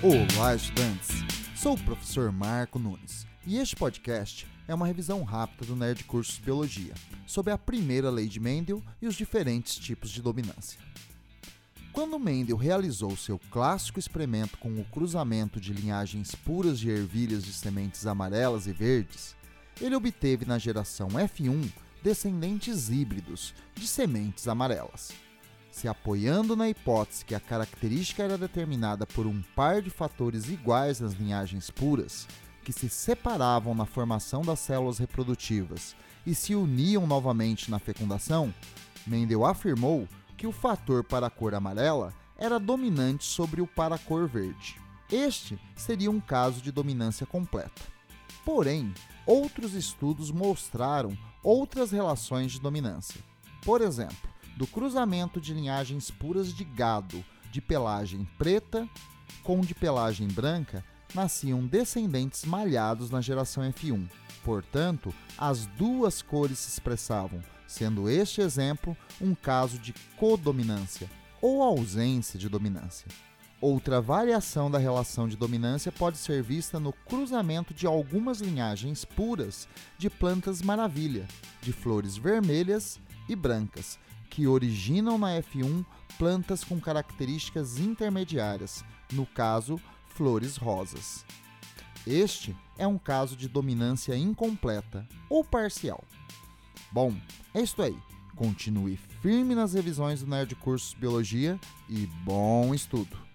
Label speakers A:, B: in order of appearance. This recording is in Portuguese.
A: Olá, estudantes! Sou o professor Marco Nunes e este podcast é uma revisão rápida do Nerd Cursos Biologia sobre a primeira lei de Mendel e os diferentes tipos de dominância. Quando Mendel realizou seu clássico experimento com o cruzamento de linhagens puras de ervilhas de sementes amarelas e verdes, ele obteve na geração F1 descendentes híbridos de sementes amarelas se apoiando na hipótese que a característica era determinada por um par de fatores iguais nas linhagens puras, que se separavam na formação das células reprodutivas e se uniam novamente na fecundação, Mendel afirmou que o fator para a cor amarela era dominante sobre o para a cor verde. Este seria um caso de dominância completa. Porém, outros estudos mostraram outras relações de dominância. Por exemplo, do cruzamento de linhagens puras de gado de pelagem preta com de pelagem branca, nasciam descendentes malhados na geração F1. Portanto, as duas cores se expressavam, sendo este exemplo um caso de codominância ou ausência de dominância. Outra variação da relação de dominância pode ser vista no cruzamento de algumas linhagens puras de plantas maravilha, de flores vermelhas e brancas, que originam na F1 plantas com características intermediárias, no caso, flores rosas. Este é um caso de dominância incompleta ou parcial. Bom, é isso aí. Continue firme nas revisões do Nerd Cursos Biologia e bom estudo!